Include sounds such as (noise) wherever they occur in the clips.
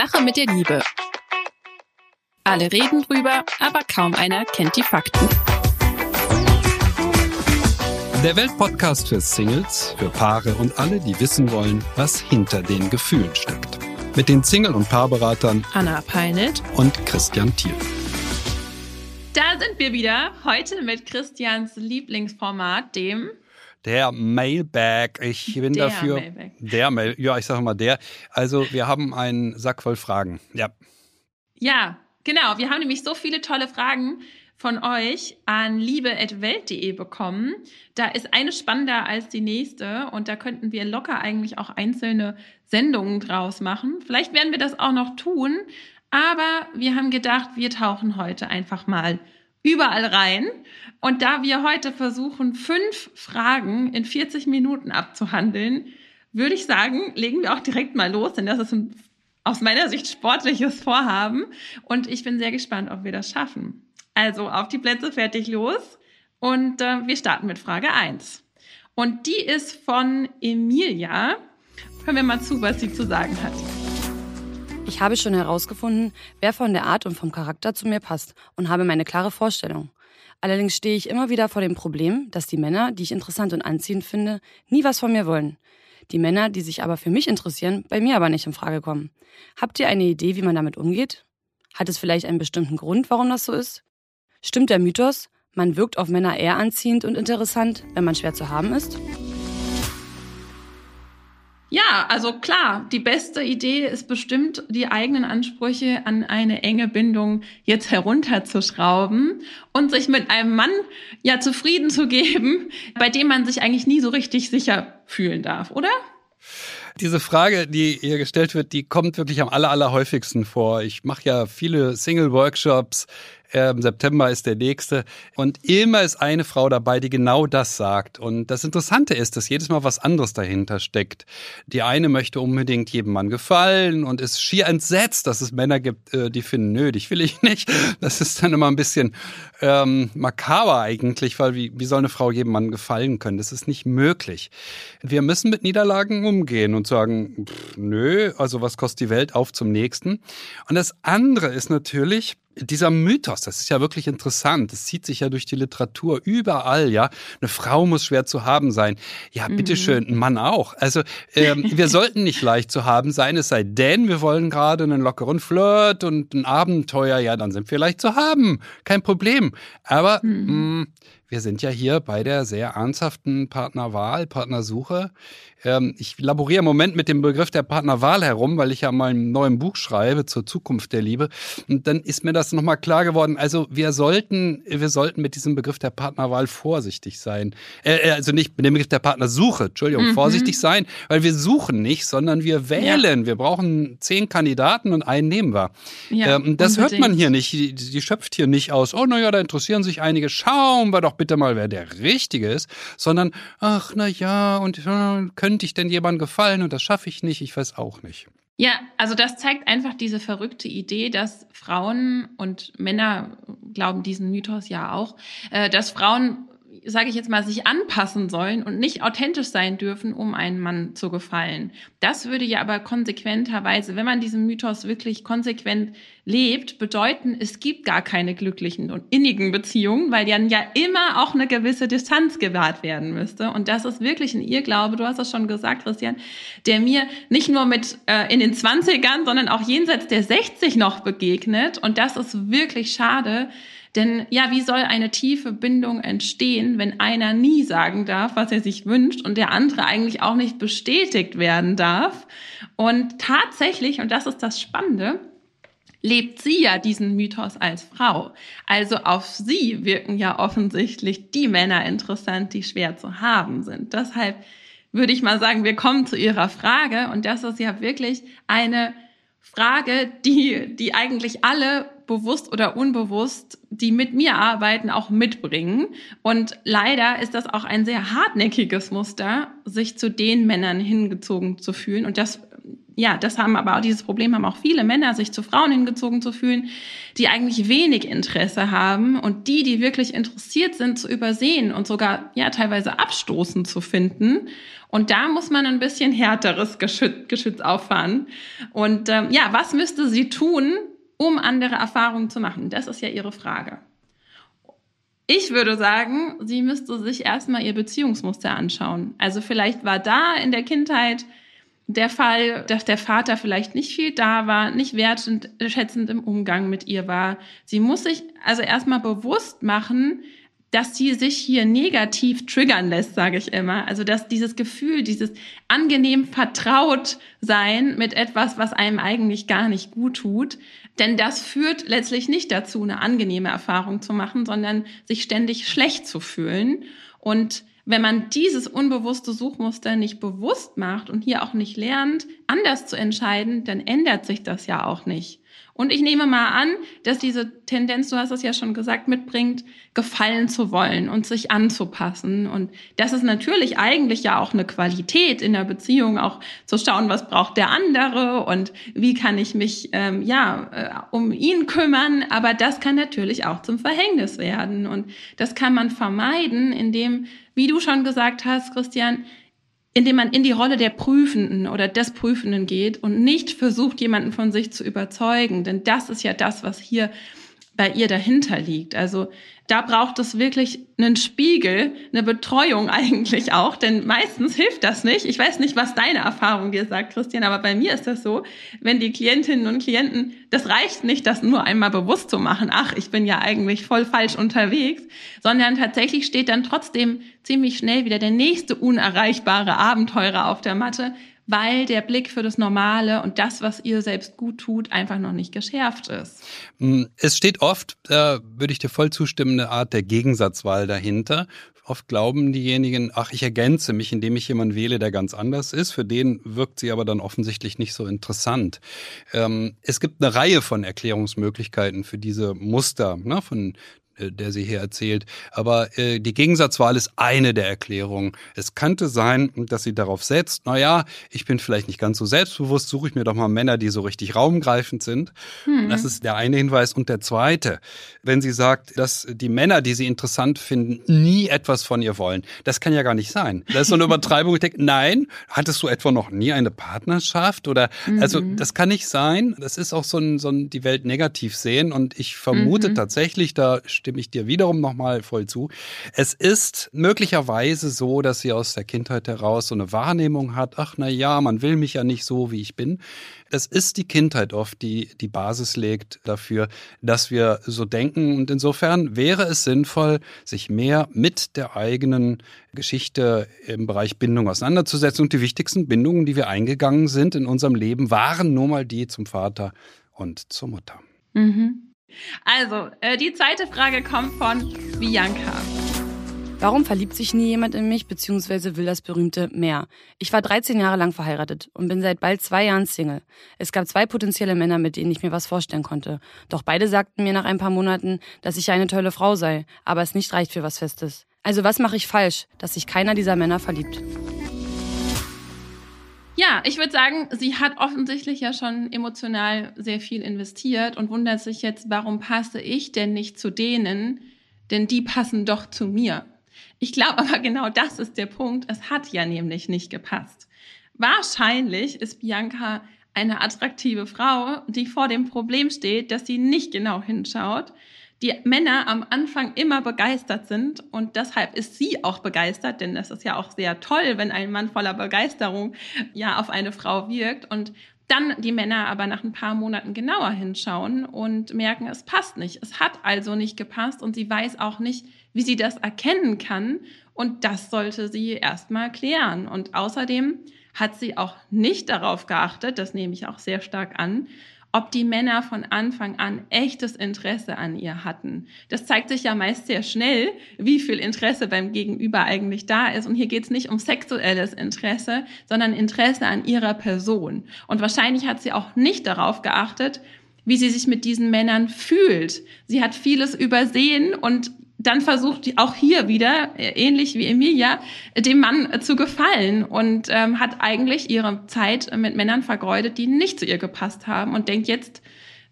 Sache mit der Liebe. Alle reden drüber, aber kaum einer kennt die Fakten. Der Weltpodcast für Singles, für Paare und alle, die wissen wollen, was hinter den Gefühlen steckt. Mit den Single- und Paarberatern Anna Peinelt und Christian Thiel. Da sind wir wieder, heute mit Christians Lieblingsformat, dem der Mailbag. Ich bin Der dafür. Mailbag. Der Mail. Ja, ich sage mal der. Also wir haben einen Sack voll Fragen. Ja. Ja, genau. Wir haben nämlich so viele tolle Fragen von euch an liebe.welt.de bekommen. Da ist eine spannender als die nächste und da könnten wir locker eigentlich auch einzelne Sendungen draus machen. Vielleicht werden wir das auch noch tun, aber wir haben gedacht, wir tauchen heute einfach mal überall rein. Und da wir heute versuchen, fünf Fragen in 40 Minuten abzuhandeln, würde ich sagen, legen wir auch direkt mal los, denn das ist ein aus meiner Sicht sportliches Vorhaben und ich bin sehr gespannt, ob wir das schaffen. Also auf die Plätze, fertig, los und äh, wir starten mit Frage 1. Und die ist von Emilia. Hören wir mal zu, was sie zu sagen hat. Ich habe schon herausgefunden, wer von der Art und vom Charakter zu mir passt und habe meine klare Vorstellung. Allerdings stehe ich immer wieder vor dem Problem, dass die Männer, die ich interessant und anziehend finde, nie was von mir wollen. Die Männer, die sich aber für mich interessieren, bei mir aber nicht in Frage kommen. Habt ihr eine Idee, wie man damit umgeht? Hat es vielleicht einen bestimmten Grund, warum das so ist? Stimmt der Mythos, man wirkt auf Männer eher anziehend und interessant, wenn man schwer zu haben ist? Ja, also klar, die beste Idee ist bestimmt, die eigenen Ansprüche an eine enge Bindung jetzt herunterzuschrauben und sich mit einem Mann ja zufrieden zu geben, bei dem man sich eigentlich nie so richtig sicher fühlen darf, oder? Diese Frage, die hier gestellt wird, die kommt wirklich am aller, allerhäufigsten vor. Ich mache ja viele Single-Workshops. Im September ist der nächste. Und immer ist eine Frau dabei, die genau das sagt. Und das Interessante ist, dass jedes Mal was anderes dahinter steckt. Die eine möchte unbedingt jedem Mann gefallen und ist schier entsetzt, dass es Männer gibt, äh, die finden, nö, dich will ich (laughs) nicht. Das ist dann immer ein bisschen ähm, makaber eigentlich, weil wie, wie soll eine Frau jedem Mann gefallen können? Das ist nicht möglich. Wir müssen mit Niederlagen umgehen und sagen, pff, nö, also was kostet die Welt auf zum nächsten. Und das andere ist natürlich, dieser Mythos, das ist ja wirklich interessant. Das zieht sich ja durch die Literatur überall, ja. Eine Frau muss schwer zu haben sein. Ja, bitteschön, ein Mann auch. Also ähm, (laughs) wir sollten nicht leicht zu haben sein, es sei denn, wir wollen gerade einen lockeren Flirt und ein Abenteuer, ja, dann sind wir leicht zu haben. Kein Problem. Aber mh, wir sind ja hier bei der sehr ernsthaften Partnerwahl, Partnersuche. Ähm, ich laboriere im Moment mit dem Begriff der Partnerwahl herum, weil ich ja mal ein neues Buch schreibe zur Zukunft der Liebe. Und dann ist mir das nochmal klar geworden. Also wir sollten, wir sollten mit diesem Begriff der Partnerwahl vorsichtig sein. Äh, äh, also nicht mit dem Begriff der Partnersuche, Entschuldigung, Mhm. vorsichtig sein, weil wir suchen nicht, sondern wir wählen. Wir brauchen zehn Kandidaten und einen nehmen wir. Ja, ähm, das hört man unbedingt. hier nicht. Die, die schöpft hier nicht aus, oh naja, da interessieren sich einige, schauen wir doch bitte mal, wer der Richtige ist, sondern, ach na ja, und äh, könnte ich denn jemandem gefallen und das schaffe ich nicht, ich weiß auch nicht. Ja, also das zeigt einfach diese verrückte Idee, dass Frauen und Männer glauben diesen Mythos ja auch, äh, dass Frauen, sage ich jetzt mal, sich anpassen sollen und nicht authentisch sein dürfen, um einem Mann zu gefallen. Das würde ja aber konsequenterweise, wenn man diesen Mythos wirklich konsequent lebt, bedeuten, es gibt gar keine glücklichen und innigen Beziehungen, weil dann ja immer auch eine gewisse Distanz gewahrt werden müsste. Und das ist wirklich ein Irrglaube, du hast das schon gesagt, Christian, der mir nicht nur mit äh, in den 20ern, sondern auch jenseits der 60 noch begegnet. Und das ist wirklich schade. Denn ja, wie soll eine tiefe Bindung entstehen, wenn einer nie sagen darf, was er sich wünscht und der andere eigentlich auch nicht bestätigt werden darf? Und tatsächlich, und das ist das Spannende, lebt sie ja diesen Mythos als Frau. Also auf sie wirken ja offensichtlich die Männer interessant, die schwer zu haben sind. Deshalb würde ich mal sagen, wir kommen zu ihrer Frage und das ist ja wirklich eine Frage, die, die eigentlich alle bewusst oder unbewusst, die mit mir arbeiten, auch mitbringen. Und leider ist das auch ein sehr hartnäckiges Muster, sich zu den Männern hingezogen zu fühlen. Und das ja, das haben aber auch dieses Problem haben auch viele Männer, sich zu Frauen hingezogen zu fühlen, die eigentlich wenig Interesse haben und die, die wirklich interessiert sind, zu übersehen und sogar ja teilweise abstoßend zu finden. Und da muss man ein bisschen härteres Geschütz, Geschütz auffahren. Und ähm, ja, was müsste sie tun, um andere Erfahrungen zu machen? Das ist ja ihre Frage. Ich würde sagen, sie müsste sich erstmal ihr Beziehungsmuster anschauen. Also vielleicht war da in der Kindheit der Fall, dass der Vater vielleicht nicht viel da war, nicht wertschätzend im Umgang mit ihr war. Sie muss sich also erstmal bewusst machen, dass sie sich hier negativ triggern lässt, sage ich immer. Also dass dieses Gefühl, dieses angenehm vertraut sein mit etwas, was einem eigentlich gar nicht gut tut, denn das führt letztlich nicht dazu, eine angenehme Erfahrung zu machen, sondern sich ständig schlecht zu fühlen und wenn man dieses unbewusste Suchmuster nicht bewusst macht und hier auch nicht lernt, anders zu entscheiden, dann ändert sich das ja auch nicht. Und ich nehme mal an, dass diese Tendenz, du hast es ja schon gesagt, mitbringt, gefallen zu wollen und sich anzupassen. Und das ist natürlich eigentlich ja auch eine Qualität in der Beziehung, auch zu schauen, was braucht der andere und wie kann ich mich ähm, ja äh, um ihn kümmern. Aber das kann natürlich auch zum Verhängnis werden. Und das kann man vermeiden, indem, wie du schon gesagt hast, Christian, indem man in die Rolle der Prüfenden oder des Prüfenden geht und nicht versucht, jemanden von sich zu überzeugen. Denn das ist ja das, was hier bei ihr dahinter liegt. Also da braucht es wirklich einen Spiegel, eine Betreuung (laughs) eigentlich auch, denn meistens hilft das nicht. Ich weiß nicht, was deine Erfahrung dir sagt, Christian, aber bei mir ist das so, wenn die Klientinnen und Klienten, das reicht nicht, das nur einmal bewusst zu machen, ach, ich bin ja eigentlich voll falsch unterwegs, sondern tatsächlich steht dann trotzdem ziemlich schnell wieder der nächste unerreichbare Abenteurer auf der Matte, weil der Blick für das Normale und das, was ihr selbst gut tut, einfach noch nicht geschärft ist. Mm, es steht oft, da würde ich dir voll zustimmen, eine Art der Gegensatzwahl dahinter. Oft glauben diejenigen, ach, ich ergänze mich, indem ich jemanden wähle, der ganz anders ist. Für den wirkt sie aber dann offensichtlich nicht so interessant. Ähm, es gibt eine Reihe von Erklärungsmöglichkeiten für diese Muster, ne, von äh, der sie hier erzählt. Aber äh, die Gegensatzwahl ist eine der Erklärungen. Es könnte sein, dass sie darauf setzt, na ja, ich bin vielleicht nicht ganz so selbstbewusst, suche ich mir doch mal Männer, die so richtig raumgreifend sind. Hm. Das ist der eine Hinweis. Und der zweite, wenn sie sagt, dass die Männer, die sie interessant finden, nie etwas von ihr wollen. Das kann ja gar nicht sein. Das ist so eine Übertreibung. Ich denke, nein, hattest du etwa noch nie eine Partnerschaft? Oder also mhm. das kann nicht sein. Das ist auch so ein, so ein die Welt negativ sehen. Und ich vermute mhm. tatsächlich, da steht stimme ich dir wiederum nochmal voll zu. Es ist möglicherweise so, dass sie aus der Kindheit heraus so eine Wahrnehmung hat, ach na ja, man will mich ja nicht so, wie ich bin. Es ist die Kindheit oft, die die Basis legt dafür, dass wir so denken. Und insofern wäre es sinnvoll, sich mehr mit der eigenen Geschichte im Bereich Bindung auseinanderzusetzen. Und die wichtigsten Bindungen, die wir eingegangen sind in unserem Leben, waren nun mal die zum Vater und zur Mutter. Mhm. Also, äh, die zweite Frage kommt von Bianca. Warum verliebt sich nie jemand in mich, beziehungsweise will das berühmte mehr? Ich war 13 Jahre lang verheiratet und bin seit bald zwei Jahren Single. Es gab zwei potenzielle Männer, mit denen ich mir was vorstellen konnte. Doch beide sagten mir nach ein paar Monaten, dass ich eine tolle Frau sei, aber es nicht reicht für was Festes. Also was mache ich falsch, dass sich keiner dieser Männer verliebt? Ja, ich würde sagen, sie hat offensichtlich ja schon emotional sehr viel investiert und wundert sich jetzt, warum passe ich denn nicht zu denen, denn die passen doch zu mir. Ich glaube aber genau das ist der Punkt. Es hat ja nämlich nicht gepasst. Wahrscheinlich ist Bianca eine attraktive Frau, die vor dem Problem steht, dass sie nicht genau hinschaut, die Männer am Anfang immer begeistert sind und deshalb ist sie auch begeistert, denn das ist ja auch sehr toll, wenn ein Mann voller Begeisterung ja auf eine Frau wirkt und dann die Männer aber nach ein paar Monaten genauer hinschauen und merken, es passt nicht. Es hat also nicht gepasst und sie weiß auch nicht, wie sie das erkennen kann. Und das sollte sie erstmal klären. Und außerdem hat sie auch nicht darauf geachtet, das nehme ich auch sehr stark an, ob die Männer von Anfang an echtes Interesse an ihr hatten. Das zeigt sich ja meist sehr schnell, wie viel Interesse beim Gegenüber eigentlich da ist. Und hier geht es nicht um sexuelles Interesse, sondern Interesse an ihrer Person. Und wahrscheinlich hat sie auch nicht darauf geachtet, wie sie sich mit diesen Männern fühlt. Sie hat vieles übersehen und dann versucht auch hier wieder, äh, ähnlich wie Emilia, dem Mann zu gefallen und ähm, hat eigentlich ihre Zeit mit Männern vergeudet, die nicht zu ihr gepasst haben und denkt jetzt,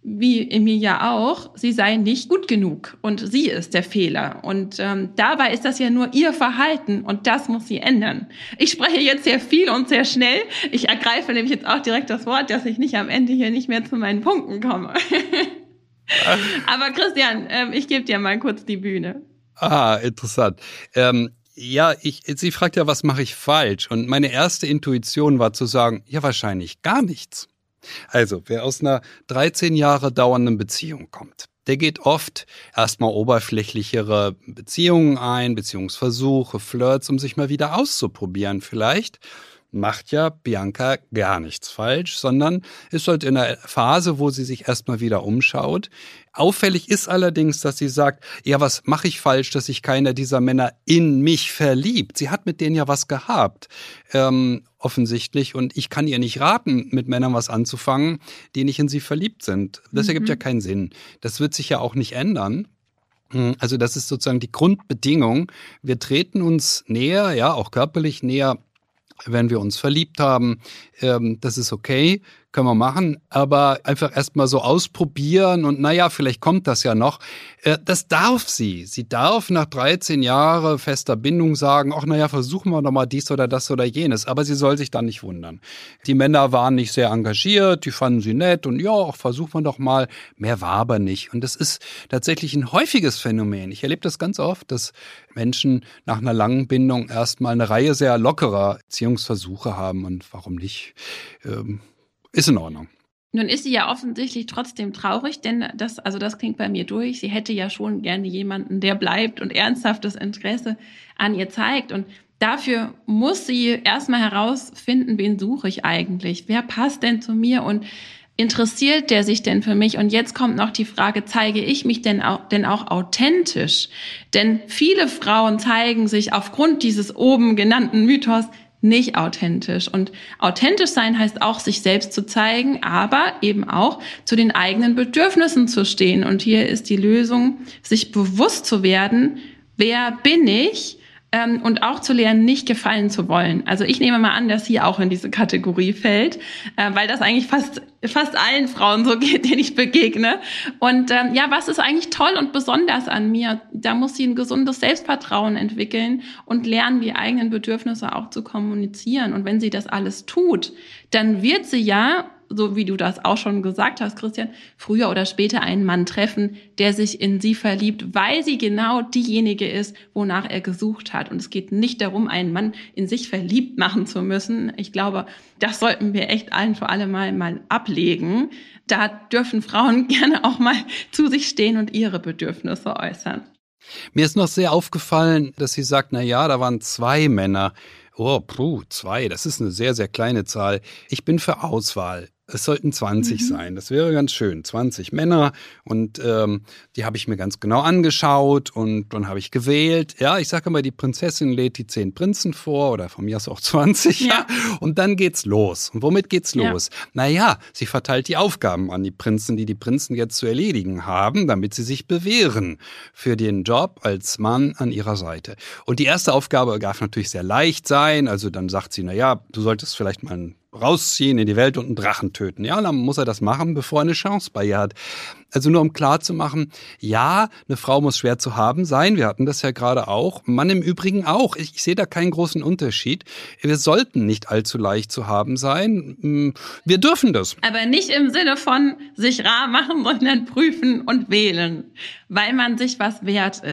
wie Emilia auch, sie sei nicht gut genug und sie ist der Fehler. Und ähm, dabei ist das ja nur ihr Verhalten und das muss sie ändern. Ich spreche jetzt sehr viel und sehr schnell. Ich ergreife nämlich jetzt auch direkt das Wort, dass ich nicht am Ende hier nicht mehr zu meinen Punkten komme. (laughs) (laughs) Aber Christian, ähm, ich gebe dir mal kurz die Bühne. Ah, interessant. Ähm, ja, ich, sie fragt ja, was mache ich falsch? Und meine erste Intuition war zu sagen, ja, wahrscheinlich gar nichts. Also, wer aus einer 13 Jahre dauernden Beziehung kommt, der geht oft erstmal oberflächlichere Beziehungen ein, Beziehungsversuche, Flirts, um sich mal wieder auszuprobieren vielleicht macht ja Bianca gar nichts falsch, sondern ist halt in einer Phase, wo sie sich erstmal wieder umschaut. Auffällig ist allerdings, dass sie sagt, ja, was mache ich falsch, dass sich keiner dieser Männer in mich verliebt? Sie hat mit denen ja was gehabt, ähm, offensichtlich, und ich kann ihr nicht raten, mit Männern was anzufangen, die nicht in sie verliebt sind. Das mhm. ergibt ja keinen Sinn. Das wird sich ja auch nicht ändern. Hm, also das ist sozusagen die Grundbedingung. Wir treten uns näher, ja, auch körperlich näher, wenn wir uns verliebt haben. Ähm, das ist okay können wir machen, aber einfach erstmal so ausprobieren und naja, vielleicht kommt das ja noch. Äh, das darf sie. Sie darf nach 13 Jahren fester Bindung sagen, ach naja, versuchen wir doch mal dies oder das oder jenes, aber sie soll sich dann nicht wundern. Die Männer waren nicht sehr engagiert, die fanden sie nett und ja, auch versuchen wir doch mal. Mehr war aber nicht. Und das ist tatsächlich ein häufiges Phänomen. Ich erlebe das ganz oft, dass Menschen nach einer langen Bindung erstmal eine Reihe sehr lockerer Beziehungsversuche haben und warum nicht? Ähm, ist in Ordnung. Nun ist sie ja offensichtlich trotzdem traurig, denn das, also das klingt bei mir durch. Sie hätte ja schon gerne jemanden, der bleibt und ernsthaftes Interesse an ihr zeigt. Und dafür muss sie erstmal herausfinden, wen suche ich eigentlich? Wer passt denn zu mir? Und interessiert der sich denn für mich? Und jetzt kommt noch die Frage, zeige ich mich denn auch, denn auch authentisch? Denn viele Frauen zeigen sich aufgrund dieses oben genannten Mythos nicht authentisch. Und authentisch sein heißt auch, sich selbst zu zeigen, aber eben auch zu den eigenen Bedürfnissen zu stehen. Und hier ist die Lösung, sich bewusst zu werden, wer bin ich ähm, und auch zu lernen, nicht gefallen zu wollen. Also ich nehme mal an, dass sie auch in diese Kategorie fällt, äh, weil das eigentlich fast fast allen Frauen so (laughs) geht, denen ich begegne. Und ähm, ja, was ist eigentlich toll und besonders an mir? Da muss sie ein gesundes Selbstvertrauen entwickeln und lernen, die eigenen Bedürfnisse auch zu kommunizieren. Und wenn sie das alles tut, dann wird sie ja so wie du das auch schon gesagt hast, Christian, früher oder später einen Mann treffen, der sich in sie verliebt, weil sie genau diejenige ist, wonach er gesucht hat. Und es geht nicht darum, einen Mann in sich verliebt machen zu müssen. Ich glaube, das sollten wir echt allen vor allem mal, mal ablegen. Da dürfen Frauen (laughs) gerne auch mal zu sich stehen und ihre Bedürfnisse äußern. Mir ist noch sehr aufgefallen, dass sie sagt, na ja, da waren zwei Männer. Oh, puh, zwei, das ist eine sehr, sehr kleine Zahl. Ich bin für Auswahl. Es sollten 20 mhm. sein. Das wäre ganz schön. 20 Männer. Und ähm, die habe ich mir ganz genau angeschaut und dann habe ich gewählt. Ja, ich sage immer, die Prinzessin lädt die zehn Prinzen vor oder von mir aus auch 20. Ja. (laughs) Und dann geht's los. Und womit geht's los? Ja. Naja, sie verteilt die Aufgaben an die Prinzen, die die Prinzen jetzt zu erledigen haben, damit sie sich bewähren für den Job als Mann an ihrer Seite. Und die erste Aufgabe darf natürlich sehr leicht sein. Also dann sagt sie, na ja, du solltest vielleicht mal ein rausziehen in die Welt und einen Drachen töten. Ja, dann muss er das machen, bevor er eine Chance bei ihr hat. Also nur um klar zu machen, ja, eine Frau muss schwer zu haben sein. Wir hatten das ja gerade auch. Mann im Übrigen auch. Ich, ich sehe da keinen großen Unterschied. Wir sollten nicht allzu leicht zu haben sein. Hm, wir dürfen das. Aber nicht im Sinne von sich rar machen, sondern prüfen und wählen, weil man sich was wert ist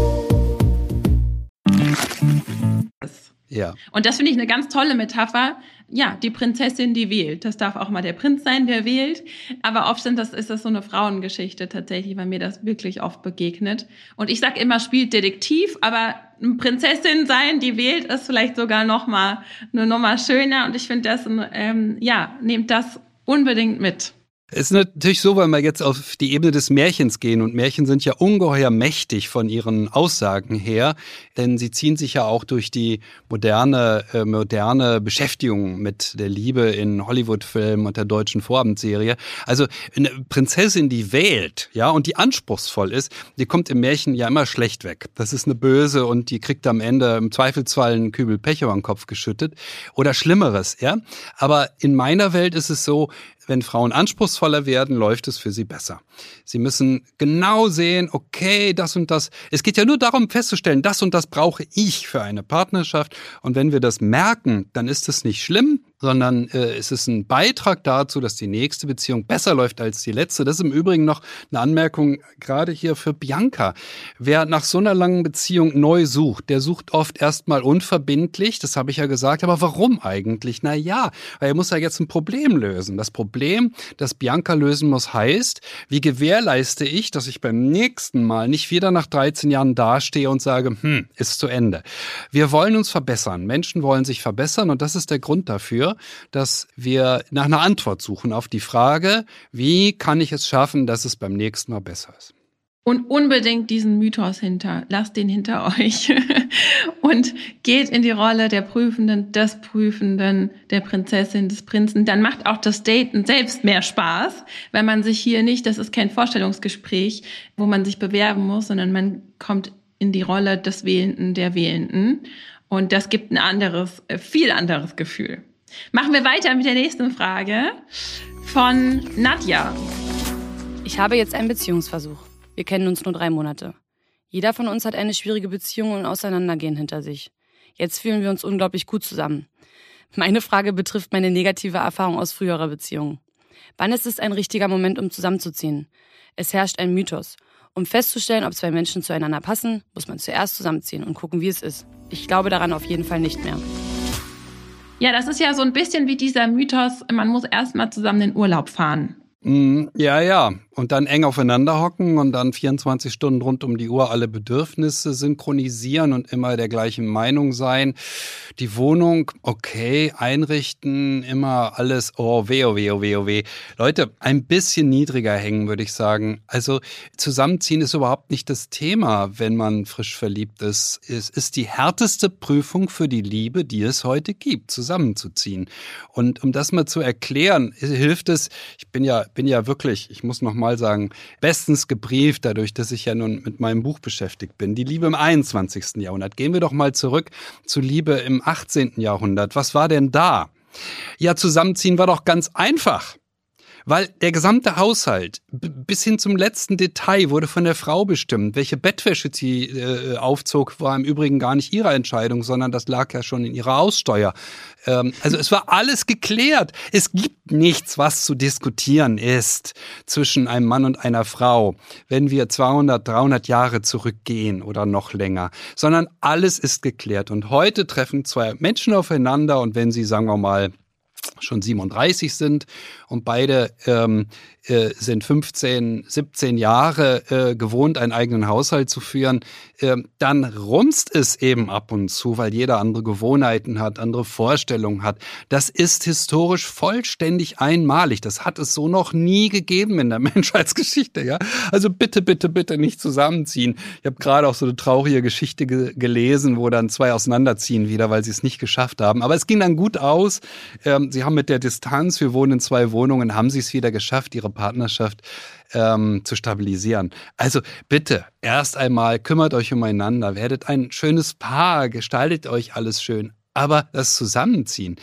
Ja. Und das finde ich eine ganz tolle Metapher. Ja, die Prinzessin, die wählt. Das darf auch mal der Prinz sein, der wählt. Aber oft sind das, ist das so eine Frauengeschichte tatsächlich, weil mir das wirklich oft begegnet. Und ich sag immer, spielt Detektiv, aber eine Prinzessin sein, die wählt, ist vielleicht sogar noch mal eine Nummer schöner. Und ich finde das, ähm, ja, nehmt das unbedingt mit. Es ist natürlich so, weil wir jetzt auf die Ebene des Märchens gehen und Märchen sind ja ungeheuer mächtig von ihren Aussagen her, denn sie ziehen sich ja auch durch die moderne äh, moderne Beschäftigung mit der Liebe in Hollywood-Filmen und der deutschen Vorabendserie. Also eine Prinzessin, die wählt, ja, und die anspruchsvoll ist, die kommt im Märchen ja immer schlecht weg. Das ist eine böse und die kriegt am Ende im Zweifelsfall einen Kübel Pech über den Kopf geschüttet oder Schlimmeres, ja. Aber in meiner Welt ist es so, wenn Frauen anspruchsvoller werden, läuft es für sie besser. Sie müssen genau sehen, okay, das und das. Es geht ja nur darum festzustellen, das und das brauche ich für eine Partnerschaft. Und wenn wir das merken, dann ist es nicht schlimm, sondern äh, es ist ein Beitrag dazu, dass die nächste Beziehung besser läuft als die letzte. Das ist im Übrigen noch eine Anmerkung gerade hier für Bianca. Wer nach so einer langen Beziehung neu sucht, der sucht oft erstmal unverbindlich, das habe ich ja gesagt, aber warum eigentlich? Na ja, weil er muss ja jetzt ein Problem lösen. Das Problem, das Bianca lösen muss, heißt, wie gewährleiste ich, dass ich beim nächsten Mal nicht wieder nach 13 Jahren dastehe und sage, hm, ist zu Ende. Wir wollen uns verbessern. Menschen wollen sich verbessern und das ist der Grund dafür, dass wir nach einer Antwort suchen auf die Frage, wie kann ich es schaffen, dass es beim nächsten Mal besser ist. Und unbedingt diesen Mythos hinter. Lasst den hinter (laughs) euch. und geht in die Rolle der Prüfenden, des Prüfenden, der Prinzessin, des Prinzen. Dann macht auch das Daten selbst mehr Spaß, wenn man sich hier nicht, das ist kein Vorstellungsgespräch, wo man sich bewerben muss, sondern man kommt in die Rolle des Wählenden, der Wählenden. Und das gibt ein anderes, äh, viel anderes Gefühl. Machen wir weiter mit der nächsten Frage von Nadja. Ich habe jetzt einen Beziehungsversuch. Wir kennen uns nur drei Monate. Jeder von uns hat eine schwierige Beziehung und Auseinandergehen hinter sich. Jetzt fühlen wir uns unglaublich gut zusammen. Meine Frage betrifft meine negative Erfahrung aus früherer Beziehung. Wann ist es ein richtiger Moment, um zusammenzuziehen? Es herrscht ein Mythos. Um festzustellen, ob zwei Menschen zueinander passen, muss man zuerst zusammenziehen und gucken, wie es ist. Ich glaube daran auf jeden Fall nicht mehr. Ja, das ist ja so ein bisschen wie dieser Mythos, man muss erstmal zusammen in Urlaub fahren. Mm, ja, ja und dann eng aufeinander hocken und dann 24 Stunden rund um die Uhr alle Bedürfnisse synchronisieren und immer der gleichen Meinung sein. Die Wohnung, okay, einrichten, immer alles, oh weh, oh weh, oh weh, oh weh. Leute, ein bisschen niedriger hängen, würde ich sagen. Also zusammenziehen ist überhaupt nicht das Thema, wenn man frisch verliebt ist. Es ist die härteste Prüfung für die Liebe, die es heute gibt, zusammenzuziehen. Und um das mal zu erklären, hilft es, ich bin ja, bin ja wirklich, ich muss noch mal sagen, bestens gebrieft, dadurch, dass ich ja nun mit meinem Buch beschäftigt bin. Die Liebe im 21. Jahrhundert. Gehen wir doch mal zurück zu Liebe im 18. Jahrhundert. Was war denn da? Ja, zusammenziehen war doch ganz einfach. Weil der gesamte Haushalt bis hin zum letzten Detail wurde von der Frau bestimmt. Welche Bettwäsche sie äh, aufzog, war im Übrigen gar nicht ihre Entscheidung, sondern das lag ja schon in ihrer Aussteuer. Ähm, also es war alles geklärt. Es gibt nichts, was zu diskutieren ist zwischen einem Mann und einer Frau, wenn wir 200, 300 Jahre zurückgehen oder noch länger, sondern alles ist geklärt. Und heute treffen zwei Menschen aufeinander und wenn sie, sagen wir mal, schon 37 sind und beide ähm, äh, sind 15, 17 Jahre äh, gewohnt, einen eigenen Haushalt zu führen, äh, dann rumst es eben ab und zu, weil jeder andere Gewohnheiten hat, andere Vorstellungen hat. Das ist historisch vollständig einmalig. Das hat es so noch nie gegeben in der (laughs) Menschheitsgeschichte. Ja? Also bitte, bitte, bitte nicht zusammenziehen. Ich habe gerade auch so eine traurige Geschichte ge gelesen, wo dann zwei auseinanderziehen wieder, weil sie es nicht geschafft haben. Aber es ging dann gut aus. Ähm, sie haben mit der Distanz, wir wohnen in zwei Wohnungen, haben sie es wieder geschafft, ihre Partnerschaft ähm, zu stabilisieren. Also bitte, erst einmal kümmert euch umeinander, werdet ein schönes Paar, gestaltet euch alles schön. Aber das Zusammenziehen.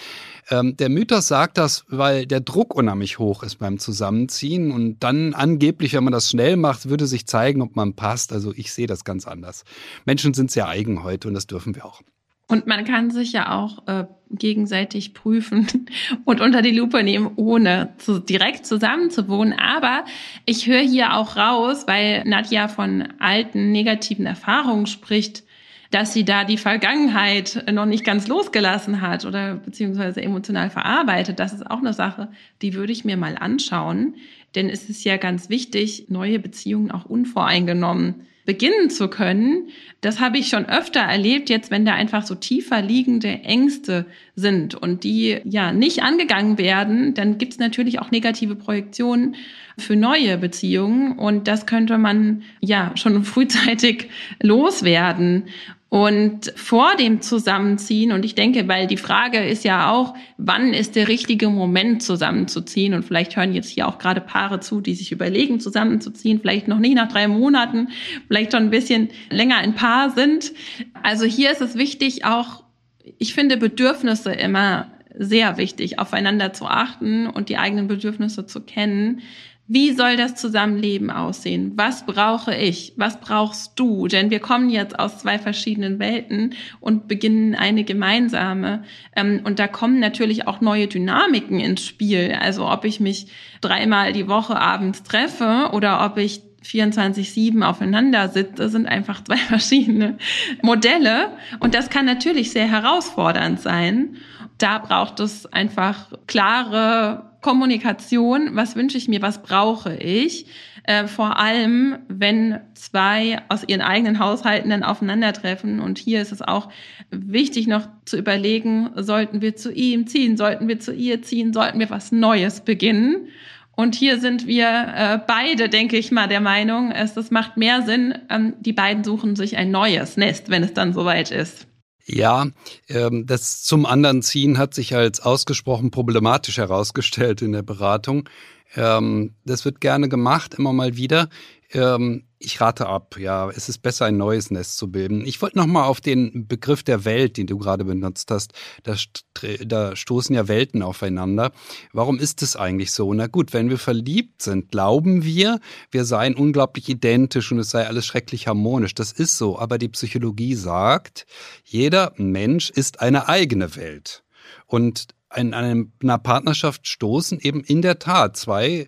Ähm, der Mythos sagt das, weil der Druck unheimlich hoch ist beim Zusammenziehen und dann angeblich, wenn man das schnell macht, würde sich zeigen, ob man passt. Also ich sehe das ganz anders. Menschen sind sehr eigen heute und das dürfen wir auch. Und man kann sich ja auch äh, gegenseitig prüfen (laughs) und unter die Lupe nehmen, ohne zu, direkt zusammenzuwohnen. Aber ich höre hier auch raus, weil Nadja von alten negativen Erfahrungen spricht, dass sie da die Vergangenheit noch nicht ganz losgelassen hat oder beziehungsweise emotional verarbeitet. Das ist auch eine Sache, die würde ich mir mal anschauen. Denn es ist ja ganz wichtig, neue Beziehungen auch unvoreingenommen beginnen zu können. Das habe ich schon öfter erlebt, jetzt wenn da einfach so tiefer liegende Ängste sind und die ja nicht angegangen werden, dann gibt es natürlich auch negative Projektionen für neue Beziehungen und das könnte man ja schon (laughs) frühzeitig loswerden. Und vor dem Zusammenziehen, und ich denke, weil die Frage ist ja auch, wann ist der richtige Moment zusammenzuziehen? Und vielleicht hören jetzt hier auch gerade Paare zu, die sich überlegen, zusammenzuziehen, vielleicht noch nicht nach drei Monaten, vielleicht schon ein bisschen länger ein Paar sind. Also hier ist es wichtig, auch, ich finde Bedürfnisse immer sehr wichtig, aufeinander zu achten und die eigenen Bedürfnisse zu kennen. Wie soll das Zusammenleben aussehen? Was brauche ich? Was brauchst du? Denn wir kommen jetzt aus zwei verschiedenen Welten und beginnen eine gemeinsame. Ähm, und da kommen natürlich auch neue Dynamiken ins Spiel. Also ob ich mich dreimal die Woche abends treffe oder ob ich 24-7 aufeinander sitze, sind einfach zwei (laughs) verschiedene Modelle. Und das kann natürlich sehr herausfordernd sein. Da braucht es einfach klare Kommunikation, was wünsche ich mir, was brauche ich, äh, vor allem wenn zwei aus ihren eigenen Haushalten dann aufeinandertreffen. Und hier ist es auch wichtig noch zu überlegen, sollten wir zu ihm ziehen, sollten wir zu ihr ziehen, sollten wir was Neues beginnen. Und hier sind wir äh, beide, denke ich mal, der Meinung, es das macht mehr Sinn, ähm, die beiden suchen sich ein neues Nest, wenn es dann soweit ist. Ja, ähm, das zum anderen ziehen hat sich als ausgesprochen problematisch herausgestellt in der Beratung. Ähm, das wird gerne gemacht, immer mal wieder. Ähm, ich rate ab, ja, es ist besser, ein neues Nest zu bilden. Ich wollte nochmal auf den Begriff der Welt, den du gerade benutzt hast. Da, da stoßen ja Welten aufeinander. Warum ist es eigentlich so? Na gut, wenn wir verliebt sind, glauben wir, wir seien unglaublich identisch und es sei alles schrecklich harmonisch. Das ist so. Aber die Psychologie sagt, jeder Mensch ist eine eigene Welt. Und in einer Partnerschaft stoßen eben in der Tat zwei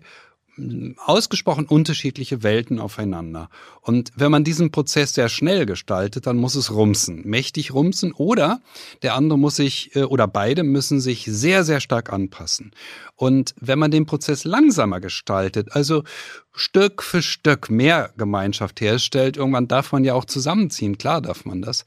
ausgesprochen unterschiedliche Welten aufeinander. Und wenn man diesen Prozess sehr schnell gestaltet, dann muss es rumsen, mächtig rumsen oder der andere muss sich äh, oder beide müssen sich sehr, sehr stark anpassen. Und wenn man den Prozess langsamer gestaltet, also Stück für Stück mehr Gemeinschaft herstellt, irgendwann darf man ja auch zusammenziehen, klar darf man das.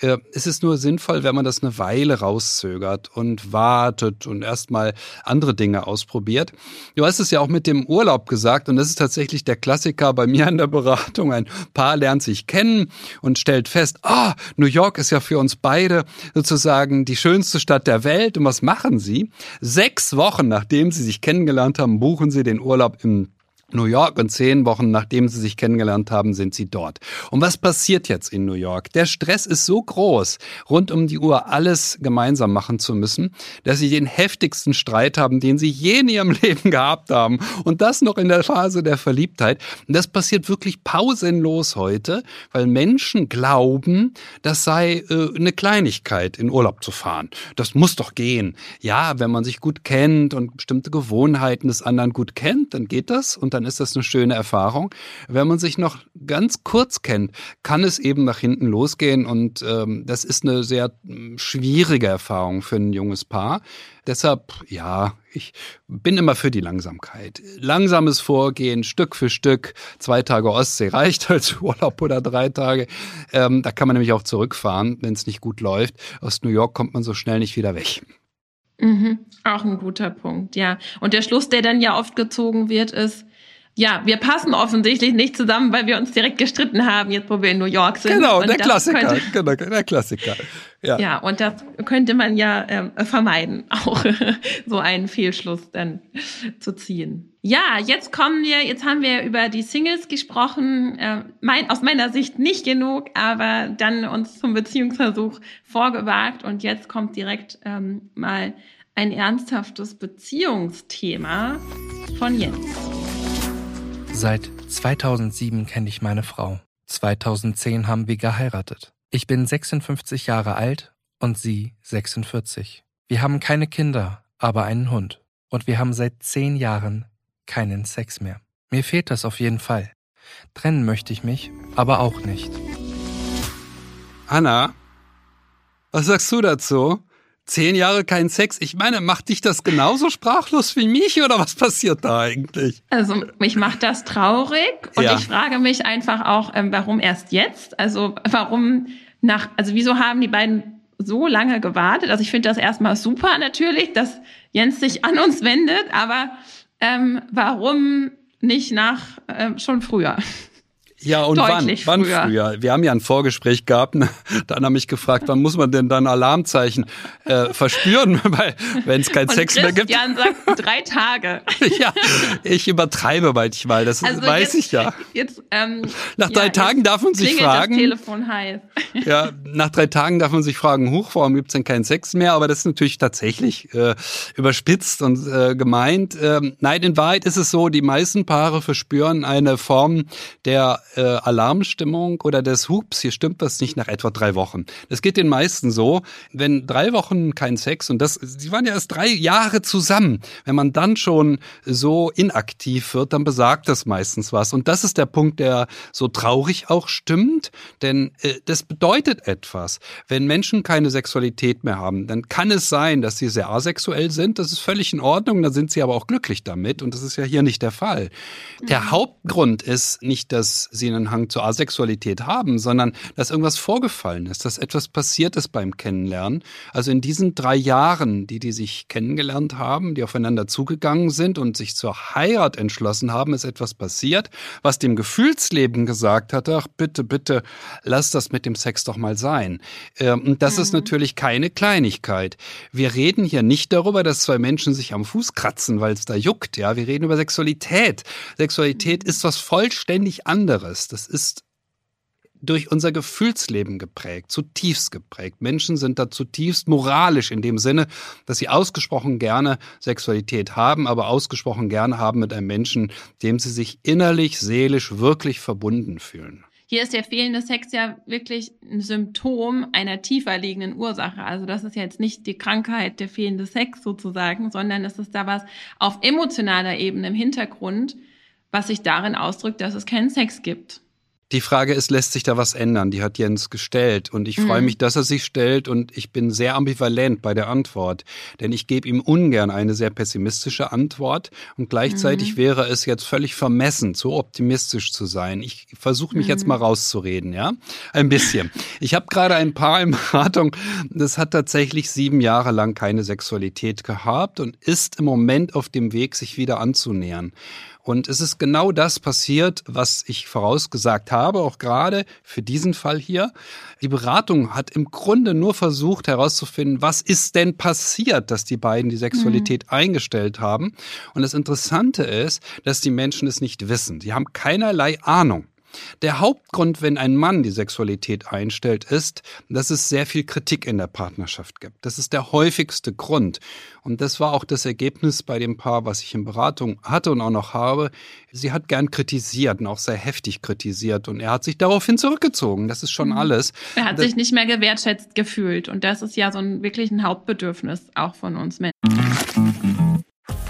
Äh, es ist nur sinnvoll, wenn man das eine Weile rauszögert und wartet und erstmal andere Dinge ausprobiert. Du hast es ja auch mit dem Urlaub gesagt und das ist tatsächlich der Klassiker bei mir in der Beratung. Ein Paar lernt sich kennen und stellt fest, ah, oh, New York ist ja für uns beide sozusagen die schönste Stadt der Welt. Und was machen sie? Sechs Wochen nachdem sie sich kennengelernt haben, buchen sie den Urlaub im New York und zehn Wochen nachdem sie sich kennengelernt haben, sind sie dort. Und was passiert jetzt in New York? Der Stress ist so groß, rund um die Uhr alles gemeinsam machen zu müssen, dass sie den heftigsten Streit haben, den sie je in ihrem (laughs) Leben gehabt haben. Und das noch in der Phase der Verliebtheit. Und das passiert wirklich pausenlos heute, weil Menschen glauben, das sei äh, eine Kleinigkeit, in Urlaub zu fahren. Das muss doch gehen. Ja, wenn man sich gut kennt und bestimmte Gewohnheiten des anderen gut kennt, dann geht das. Und dann ist das eine schöne Erfahrung. Wenn man sich noch ganz kurz kennt, kann es eben nach hinten losgehen und ähm, das ist eine sehr hm, schwierige Erfahrung für ein junges Paar. Deshalb, ja, ich bin immer für die Langsamkeit. Langsames Vorgehen, Stück für Stück. Zwei Tage Ostsee reicht (laughs) als Urlaub oder drei Tage. Ähm, da kann man nämlich auch zurückfahren, wenn es nicht gut läuft. Aus New York kommt man so schnell nicht wieder weg. Mhm, auch ein guter Punkt, ja. Und der Schluss, der dann ja oft gezogen wird, ist, ja, wir passen offensichtlich nicht zusammen, weil wir uns direkt gestritten haben, jetzt wo wir in New York sind. Genau, und der Klassiker, könnte, genau, der Klassiker. Ja. ja, und das könnte man ja ähm, vermeiden, (laughs) auch so einen Fehlschluss dann zu ziehen. Ja, jetzt kommen wir, jetzt haben wir über die Singles gesprochen, äh, mein, aus meiner Sicht nicht genug, aber dann uns zum Beziehungsversuch vorgewagt und jetzt kommt direkt ähm, mal ein ernsthaftes Beziehungsthema von Jens. Seit 2007 kenne ich meine Frau. 2010 haben wir geheiratet. Ich bin 56 Jahre alt und sie 46. Wir haben keine Kinder, aber einen Hund. Und wir haben seit zehn Jahren keinen Sex mehr. Mir fehlt das auf jeden Fall. Trennen möchte ich mich, aber auch nicht. Anna, was sagst du dazu? Zehn Jahre kein Sex. Ich meine, macht dich das genauso sprachlos wie mich oder was passiert da eigentlich? Also mich macht das traurig und Ja. ich frage mich einfach auch, ähm, warum erst jetzt? Also warum nach, also wieso haben die beiden so lange gewartet? Also ich finde das erstmal super natürlich, dass Jens sich an uns wendet, aber ähm, warum nicht nach ähm, schon früher? Ja, und Deutlich wann? Wann früher. früher? Wir haben ja ein Vorgespräch gehabt. Ne? (laughs) Dann haben mich gefragt, wann muss man denn dann Alarmzeichen äh, verspüren, (laughs) wenn es keinen Und Sex mehr gibt. Christian sagt drei Tage. (laughs) ja, ich übertreibe manchmal, das Also weiß jetzt, ich ja. Jetzt, ähm, Nach drei ja, Tagen darf man sich fragen. Das Telefon heiß. Ja, nach drei Tagen darf man sich fragen, huch, warum gibt's denn keinen Sex mehr? Aber das ist natürlich tatsächlich äh, überspitzt und äh, gemeint. Ähm, nein, in Wahrheit ist es so, die meisten Paare verspüren eine Form der äh, Alarmstimmung oder des Hups, hier stimmt was nicht, nach etwa drei Wochen. Das geht den meisten so. Wenn drei Wochen kein Sex und das, sie waren ja erst drei Jahre zusammen, wenn man dann schon so inaktiv wird, dann besagt das meistens was. Und das ist der Punkt, der so traurig auch stimmt, denn äh, das bedeutet etwas. Wenn Menschen keine Sexualität mehr haben, dann kann es sein, dass sie sehr asexuell sind. Das ist völlig in Ordnung, dann sind sie aber auch glücklich damit und das ist ja hier nicht der Fall. Der Hauptgrund ist nicht, dass sie einen Hang zur Asexualität haben, sondern dass irgendwas vorgefallen ist, dass etwas passiert ist beim Kennenlernen. Also in diesen drei Jahren, die die sich kennengelernt haben, die aufeinander zugegangen sind und sich zur Heirat entschlossen haben, ist etwas passiert, was dem Gefühlsleben gesagt hat, ach bitte, bitte, lass das mit dem Sex doch mal sein. Ähm, Und das ist natürlich keine Kleinigkeit. Wir reden hier nicht darüber, dass zwei Menschen sich am Fuß kratzen, weil es da juckt. Ja, wir reden über Sexualität. Sexualität ist was vollständig anderes. Das ist durch unser Gefühlsleben geprägt, zutiefst geprägt. Menschen sind da zutiefst moralisch in dem Sinne, dass sie ausgesprochen gerne Sexualität haben, aber ausgesprochen gerne haben mit einem Menschen, dem sie sich innerlich, seelisch wirklich verbunden fühlen. Hier ist der fehlende Sex ja wirklich ein Symptom einer tiefer liegenden Ursache. Also das ist jetzt nicht die Krankheit der fehlende Sex sozusagen, sondern es ist da was auf emotionaler Ebene im Hintergrund, was sich darin ausdrückt, dass es keinen Sex gibt. Die Frage ist, lässt sich da was ändern? Die hat Jens gestellt und ich freue Mhm. mich, dass er sich stellt und ich bin sehr ambivalent bei der Antwort, denn ich gebe ihm ungern eine sehr pessimistische Antwort und gleichzeitig Mhm. wäre es jetzt völlig vermessen, so optimistisch zu sein. Ich versuche mich jetzt Mhm. mal rauszureden, ja? Ein bisschen. Ich habe gerade ein Paar in Beratung, das hat tatsächlich sieben Jahre lang keine Sexualität gehabt und ist im Moment auf dem Weg, sich wieder anzunähern. Und es ist genau das passiert, was ich vorausgesagt habe, auch gerade für diesen Fall hier. Die Beratung hat im Grunde nur versucht herauszufinden, was ist denn passiert, dass die beiden die Sexualität eingestellt haben. Und das Interessante ist, dass die Menschen es nicht wissen. Sie haben keinerlei Ahnung. Der Hauptgrund, wenn ein Mann die Sexualität einstellt, ist, dass es sehr viel Kritik in der Partnerschaft gibt. Das ist der häufigste Grund. Und das war auch das Ergebnis bei dem Paar, was ich in Beratung hatte und auch noch habe. Sie hat gern kritisiert und auch sehr heftig kritisiert. Und er hat sich daraufhin zurückgezogen. Das ist schon alles. Er hat Das- sich nicht mehr gewertschätzt gefühlt und das ist ja so ein wirklich ein Hauptbedürfnis auch von uns Menschen.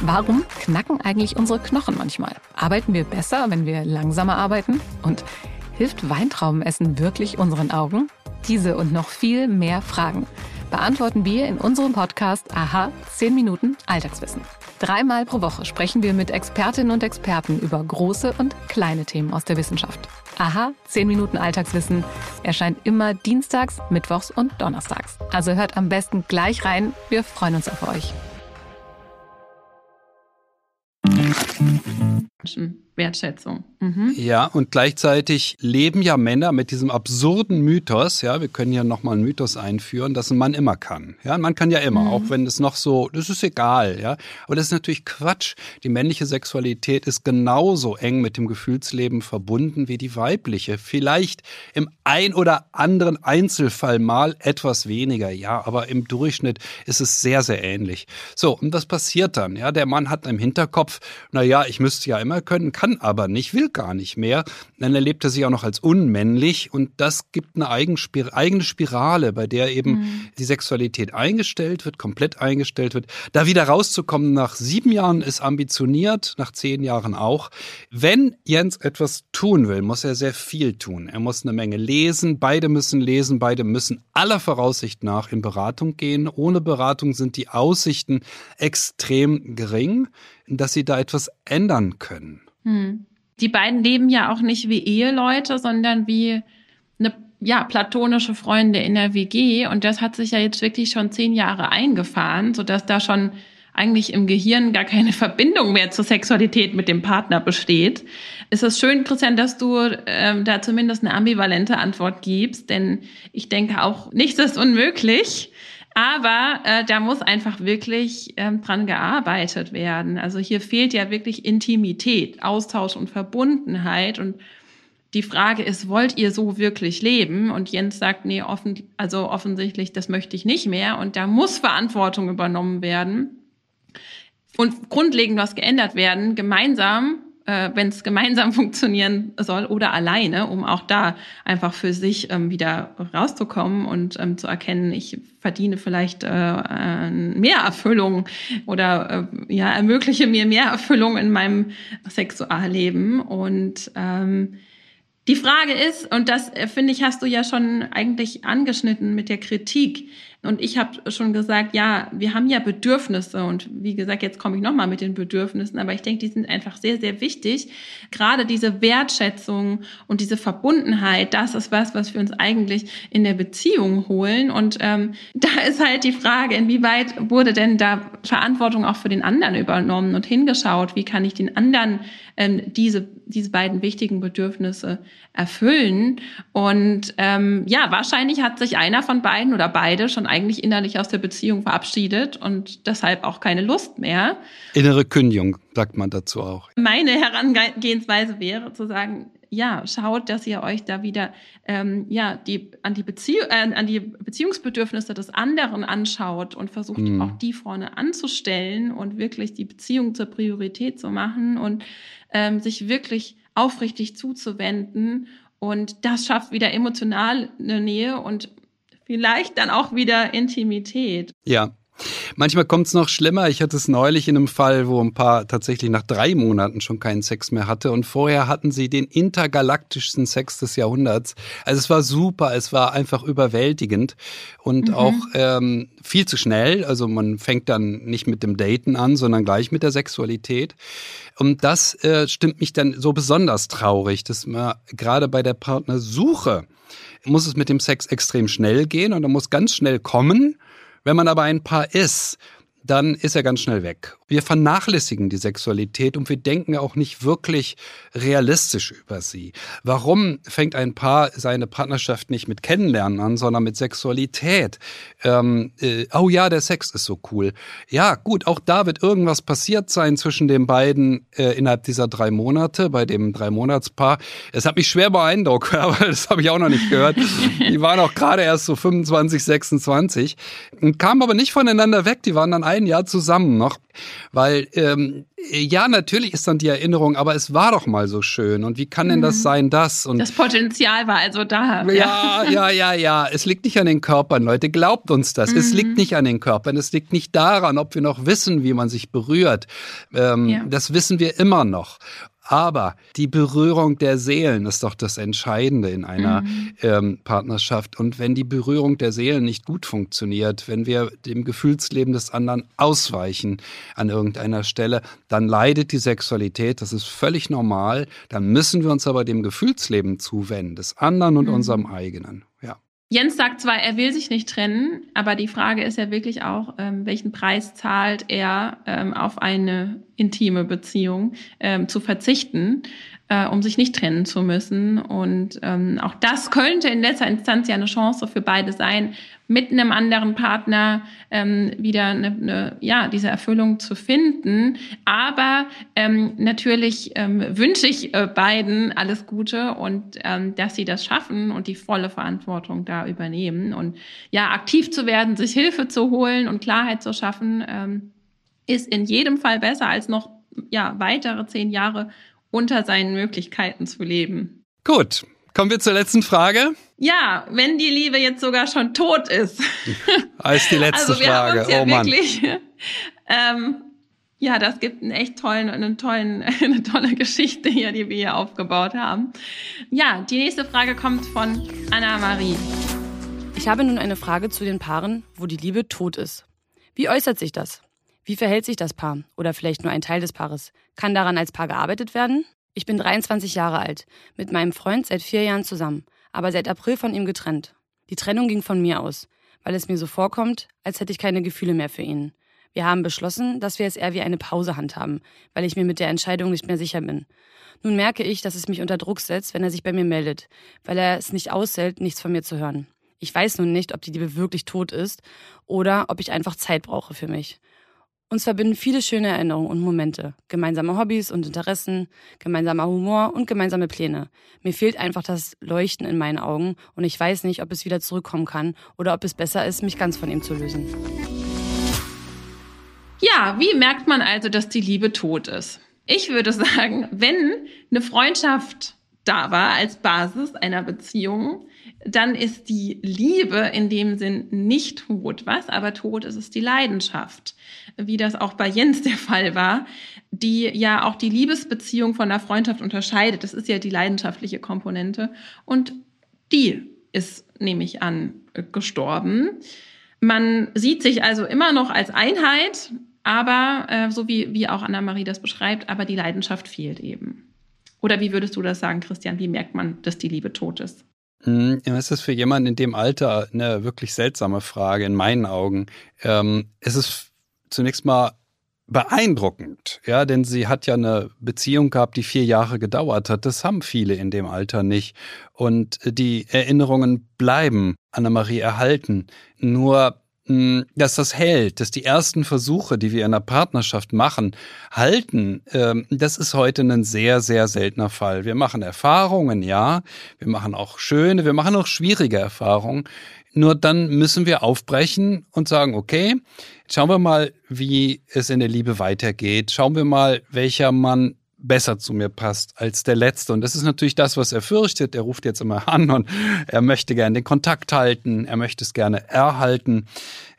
Warum knacken eigentlich unsere Knochen manchmal? Arbeiten wir besser, wenn wir langsamer arbeiten? Und hilft Weintraubenessen wirklich unseren Augen? Diese und noch viel mehr Fragen beantworten wir in unserem Podcast Aha 10 Minuten Alltagswissen. Dreimal pro Woche sprechen wir mit Expertinnen und Experten über große und kleine Themen aus der Wissenschaft. Aha 10 Minuten Alltagswissen erscheint immer dienstags, mittwochs und donnerstags. Also hört am besten gleich rein. Wir freuen uns auf euch. Menschen. Wertschätzung. Mhm. Ja, und gleichzeitig leben ja Männer mit diesem absurden Mythos, ja, wir können ja nochmal einen Mythos einführen, dass ein Mann immer kann. Ja, ein Mann kann ja immer, Mhm. auch wenn es noch so, das ist egal, ja. Aber das ist natürlich Quatsch. Die männliche Sexualität ist genauso eng mit dem Gefühlsleben verbunden wie die weibliche. Vielleicht im ein oder anderen Einzelfall mal etwas weniger, ja, aber im Durchschnitt ist es sehr, sehr ähnlich. So, und was passiert dann? Ja, der Mann hat im Hinterkopf, na ja, ich müsste ja immer können, kann kann aber nicht, will gar nicht mehr. Dann erlebt er sich auch noch als unmännlich und das gibt eine eigene Spirale, bei der eben mhm. die Sexualität eingestellt wird, komplett eingestellt wird. Da wieder rauszukommen nach sieben Jahren ist ambitioniert, nach zehn Jahren auch. Wenn Jens etwas tun will, muss er sehr viel tun. Er muss eine Menge lesen, beide müssen lesen, beide müssen aller Voraussicht nach in Beratung gehen. Ohne Beratung sind die Aussichten extrem gering, dass sie da etwas ändern können. Hm. Die beiden leben ja auch nicht wie Eheleute, sondern wie eine ja, platonische Freunde in der WG. Und das hat sich ja jetzt wirklich schon zehn Jahre eingefahren, sodass da schon eigentlich im Gehirn gar keine Verbindung mehr zur Sexualität mit dem Partner besteht. Es ist schön, Christian, dass du ähm, da zumindest eine ambivalente Antwort gibst, denn ich denke auch, nichts ist unmöglich. Aber äh, da muss einfach wirklich ähm, dran gearbeitet werden. Also hier fehlt ja wirklich Intimität, Austausch und Verbundenheit. Und die Frage ist, wollt ihr so wirklich leben? Und Jens sagt, nee, offen, also offensichtlich, das möchte ich nicht mehr. Und da muss Verantwortung übernommen werden und grundlegend was geändert werden, gemeinsam äh, wenn es gemeinsam (laughs) funktionieren soll oder alleine, um auch da einfach für sich ähm, wieder rauszukommen und ähm, zu erkennen, ich verdiene vielleicht äh, mehr Erfüllung oder äh, ja ermögliche mir mehr Erfüllung in meinem Sexualleben. Und ähm, die Frage ist, und das äh, finde ich, hast du ja schon eigentlich angeschnitten mit der Kritik, und ich habe schon gesagt, ja, wir haben ja Bedürfnisse und wie gesagt, jetzt komme ich nochmal mit den Bedürfnissen, aber ich denke, die sind einfach sehr, sehr wichtig. Gerade diese Wertschätzung und diese Verbundenheit, das ist was, was wir uns eigentlich in der Beziehung holen. Und ähm, (laughs) da ist halt die Frage, inwieweit wurde denn da Verantwortung auch für den anderen übernommen und hingeschaut, wie kann ich den anderen ähm, diese, diese beiden wichtigen Bedürfnisse erfüllen. Und ähm, ja, wahrscheinlich hat sich einer von beiden oder beide schon eigentlich innerlich aus der Beziehung verabschiedet und deshalb auch keine Lust mehr. Innere Kündigung, sagt man dazu auch. Meine Herangehensweise wäre zu sagen, ja, schaut, dass ihr euch da wieder ähm, ja, die, an, die äh, an die Beziehungsbedürfnisse des anderen anschaut und versucht mhm. auch die vorne anzustellen und wirklich die Beziehung zur Priorität zu machen und ähm, sich wirklich aufrichtig zuzuwenden. Und das schafft wieder emotionale Nähe und vielleicht dann auch wieder Intimität. Ja, Manchmal kommt es noch schlimmer. Ich hatte es neulich in einem Fall, wo ein Paar tatsächlich nach drei Monaten schon keinen Sex mehr hatte und vorher hatten sie den intergalaktischsten Sex des Jahrhunderts. Also es war super, es war einfach überwältigend und mhm. auch ähm, viel zu schnell. Also man fängt dann nicht mit dem Daten an, sondern gleich mit der Sexualität. Und das äh, stimmt mich dann so besonders traurig, dass man gerade bei der Partnersuche muss es mit dem Sex extrem schnell gehen und er muss ganz schnell kommen. Wenn man aber ein Paar ist, dann ist er ganz schnell weg. Wir vernachlässigen die Sexualität und wir denken auch nicht wirklich realistisch über sie. Warum fängt ein Paar seine Partnerschaft nicht mit Kennenlernen an, sondern mit Sexualität? Ähm, äh, oh ja, der Sex ist so cool. Ja, gut, auch da wird irgendwas passiert sein zwischen den beiden äh, innerhalb dieser drei Monate, bei dem Drei-Monats-Paar. Es hat mich schwer beeindruckt, (laughs) aber das habe ich auch noch nicht gehört. Die waren auch gerade erst so 25, 26 und kamen aber nicht voneinander weg. Die waren dann ein Jahr zusammen noch. Weil ähm, ja, natürlich ist dann die Erinnerung, aber es war doch mal so schön. Und wie kann denn das mhm. sein, das? Und das Potenzial war also da. Ja, ja, ja, ja. Es liegt nicht an den Körpern, Leute. Glaubt uns das. Mhm. Es liegt mhm. nicht an den Körpern. Es liegt nicht daran, ob wir noch wissen, wie man sich berührt. Ähm, ja. Das wissen wir immer noch. Aber die Berührung der Seelen ist doch das Entscheidende in einer mhm. ähm, Partnerschaft. Und wenn die Berührung der Seelen nicht gut funktioniert, wenn wir dem Gefühlsleben des anderen ausweichen an irgendeiner Stelle, dann leidet die Sexualität. Das ist völlig normal. Dann müssen wir uns aber dem Gefühlsleben zuwenden, des anderen und mhm. unserem eigenen. Ja. Jens sagt zwar, er will sich nicht trennen, aber die Frage ist ja wirklich auch, ähm, welchen Preis zahlt er ähm, auf eine intime Beziehung ähm, zu verzichten äh, um sich nicht trennen zu müssen. Und ähm, auch das könnte in letzter Instanz ja eine Chance für beide sein, mit einem anderen Partner ähm, wieder eine, eine, ja, diese Erfüllung zu finden. Aber ähm, natürlich ähm, wünsche ich äh, beiden alles Gute und ähm, dass sie das schaffen und die volle Verantwortung da übernehmen. Und ja, aktiv zu werden, sich Hilfe zu holen und Klarheit zu schaffen, ähm, ist in jedem Fall besser als noch ja, weitere zehn Jahre unter seinen Möglichkeiten zu leben. Gut, kommen wir zur letzten Frage. Ja, wenn die Liebe jetzt sogar schon tot ist. (laughs) Als die letzte also wir Frage. Haben uns ja oh Mann. Wirklich, ähm, ja, das gibt einen echt tollen, einen tollen, (laughs) eine tolle Geschichte hier, die wir hier aufgebaut haben. Ja, die nächste Frage kommt von Anna-Marie. Ich habe nun eine Frage zu den Paaren, wo die Liebe tot ist. Wie äußert sich das? Wie verhält sich das Paar? Oder vielleicht nur ein Teil des Paares? Kann daran als Paar gearbeitet werden? Ich bin 23 Jahre alt, mit meinem Freund seit vier Jahren zusammen, aber seit April von ihm getrennt. Die Trennung ging von mir aus, weil es mir so vorkommt, als hätte ich keine Gefühle mehr für ihn. Wir haben beschlossen, dass wir es eher wie eine Pause handhaben, weil ich mir mit der Entscheidung nicht mehr sicher bin. Nun merke ich, dass es mich unter Druck setzt, wenn er sich bei mir meldet, weil er es nicht aushält, nichts von mir zu hören. Ich weiß nun nicht, ob die Liebe wirklich tot ist oder ob ich einfach Zeit brauche für mich. Uns verbinden viele schöne Erinnerungen und Momente, gemeinsame Hobbys und Interessen, gemeinsamer Humor und gemeinsame Pläne. Mir fehlt einfach das Leuchten in meinen Augen und ich weiß nicht, ob es wieder zurückkommen kann oder ob es besser ist, mich ganz von ihm zu lösen. Ja, wie merkt man also, dass die Liebe tot ist? Ich würde sagen, wenn eine Freundschaft da war als Basis einer Beziehung, dann ist die Liebe in dem Sinn nicht tot. Was aber tot ist, ist die Leidenschaft. Wie das auch bei Jens der Fall war, die ja auch die Liebesbeziehung von der Freundschaft unterscheidet. Das ist ja die leidenschaftliche Komponente. Und die ist, nehme ich an, gestorben. Man sieht sich also immer noch als Einheit, aber äh, so wie, wie auch Anna-Marie das beschreibt, aber die Leidenschaft fehlt eben. Oder wie würdest du das sagen, Christian? Wie merkt man, dass die Liebe tot ist? Hm, es ist für jemanden in dem Alter eine wirklich seltsame Frage in meinen Augen. Ähm, es ist zunächst mal beeindruckend, ja, denn sie hat ja eine Beziehung gehabt, die vier Jahre gedauert hat. Das haben viele in dem Alter nicht. Und die Erinnerungen bleiben Annemarie erhalten. Nur dass das hält, dass die ersten Versuche, die wir in der Partnerschaft machen, halten, ähm, das ist heute ein sehr, sehr seltener Fall. Wir machen Erfahrungen, ja, wir machen auch schöne, wir machen auch schwierige Erfahrungen. Nur dann müssen wir aufbrechen und sagen, okay, schauen wir mal, wie es in der Liebe weitergeht. Schauen wir mal, welcher Mann besser zu mir passt als der letzte. Und das ist natürlich das, was er fürchtet. Er ruft jetzt immer (laughs) an und er möchte gerne den Kontakt halten, er möchte es gerne erhalten.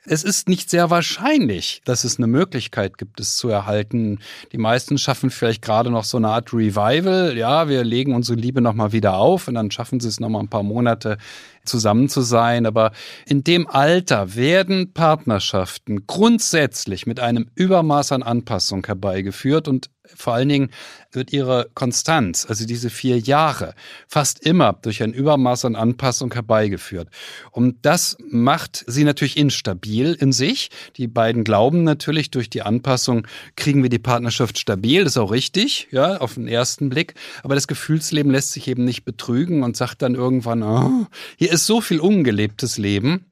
Es ist nicht sehr wahrscheinlich, dass es eine Möglichkeit gibt, es zu erhalten. Die meisten schaffen vielleicht gerade noch so eine Art Revival. Ja, wir legen unsere Liebe nochmal wieder auf und dann schaffen sie es nochmal ein paar Monate zusammen zu sein. Aber in dem Alter werden Partnerschaften grundsätzlich mit einem Übermaß an Anpassung herbeigeführt und vor allen Dingen wird ihre Konstanz, also diese vier Jahre, fast immer durch ein Übermaß an Anpassung herbeigeführt. Und das macht sie natürlich instabil in sich. Die beiden glauben natürlich, durch die Anpassung kriegen wir die Partnerschaft stabil. Das ist auch richtig, ja, auf den ersten Blick. Aber das Gefühlsleben lässt sich eben nicht betrügen und sagt dann irgendwann, oh, hier ist so viel ungelebtes Leben.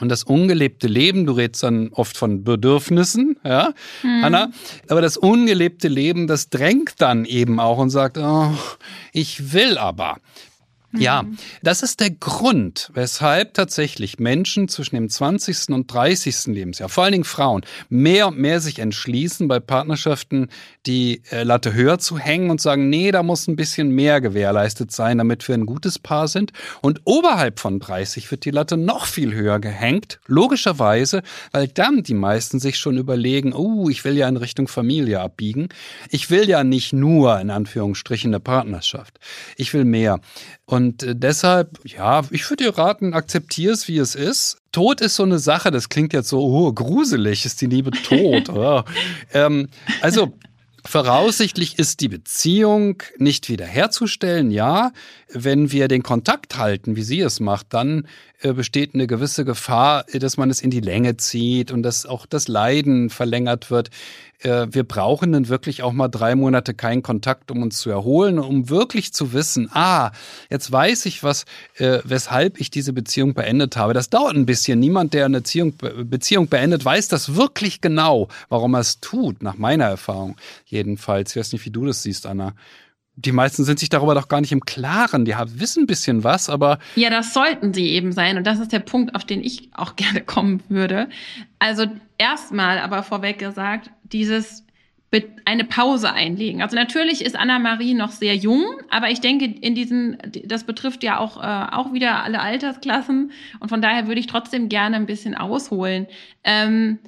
Und das ungelebte Leben, du redest dann oft von Bedürfnissen, ja, mhm. Anna, aber das ungelebte Leben, das drängt dann eben auch und sagt, oh, ich will aber. Ja, mhm. das ist der Grund, weshalb tatsächlich Menschen zwischen dem 20. und 30. Lebensjahr, vor allen Dingen Frauen, mehr und mehr sich entschließen, bei Partnerschaften die äh, Latte höher zu hängen und sagen, nee, da muss ein bisschen mehr gewährleistet sein, damit wir ein gutes Paar sind. Und oberhalb von 30 wird die Latte noch viel höher gehängt, logischerweise, weil dann die meisten sich schon überlegen, oh, ich will ja in Richtung Familie abbiegen. Ich will ja nicht nur, in Anführungsstrichen, eine Partnerschaft. Ich will mehr. Und äh, deshalb, ja, ich würde dir raten, akzeptier es, wie es ist. Tod ist so eine Sache, das klingt jetzt so, oh, gruselig, ist die Liebe tot. (laughs) oh. ähm, also, Voraussichtlich ist die Beziehung nicht wiederherzustellen, ja. Wenn wir den Kontakt halten, wie sie es macht, dann äh, besteht eine gewisse Gefahr, dass man es in die Länge zieht und dass auch das Leiden verlängert wird. Äh, wir brauchen dann wirklich auch mal drei Monate keinen Kontakt, um uns zu erholen, um wirklich zu wissen, ah, jetzt weiß ich was, äh, weshalb ich diese Beziehung beendet habe. Das dauert ein bisschen. Niemand, der eine Beziehung, Beziehung beendet, weiß das wirklich genau, warum er es tut, nach meiner Erfahrung jedenfalls. Ich weiß nicht, wie du das siehst, Anna die meisten sind sich darüber doch gar nicht im Klaren. Die haben, wissen ein bisschen was, aber. Ja, das sollten sie eben sein. Und das ist der Punkt, auf den ich auch (laughs) gerne kommen würde. Also erstmal aber vorweg gesagt, dieses eine Pause einlegen. Also natürlich ist Anna-Marie noch sehr jung, aber ich denke, in diesen, das betrifft ja auch, äh, auch wieder alle Altersklassen und von daher würde ich trotzdem gerne ein bisschen ausholen. Ähm,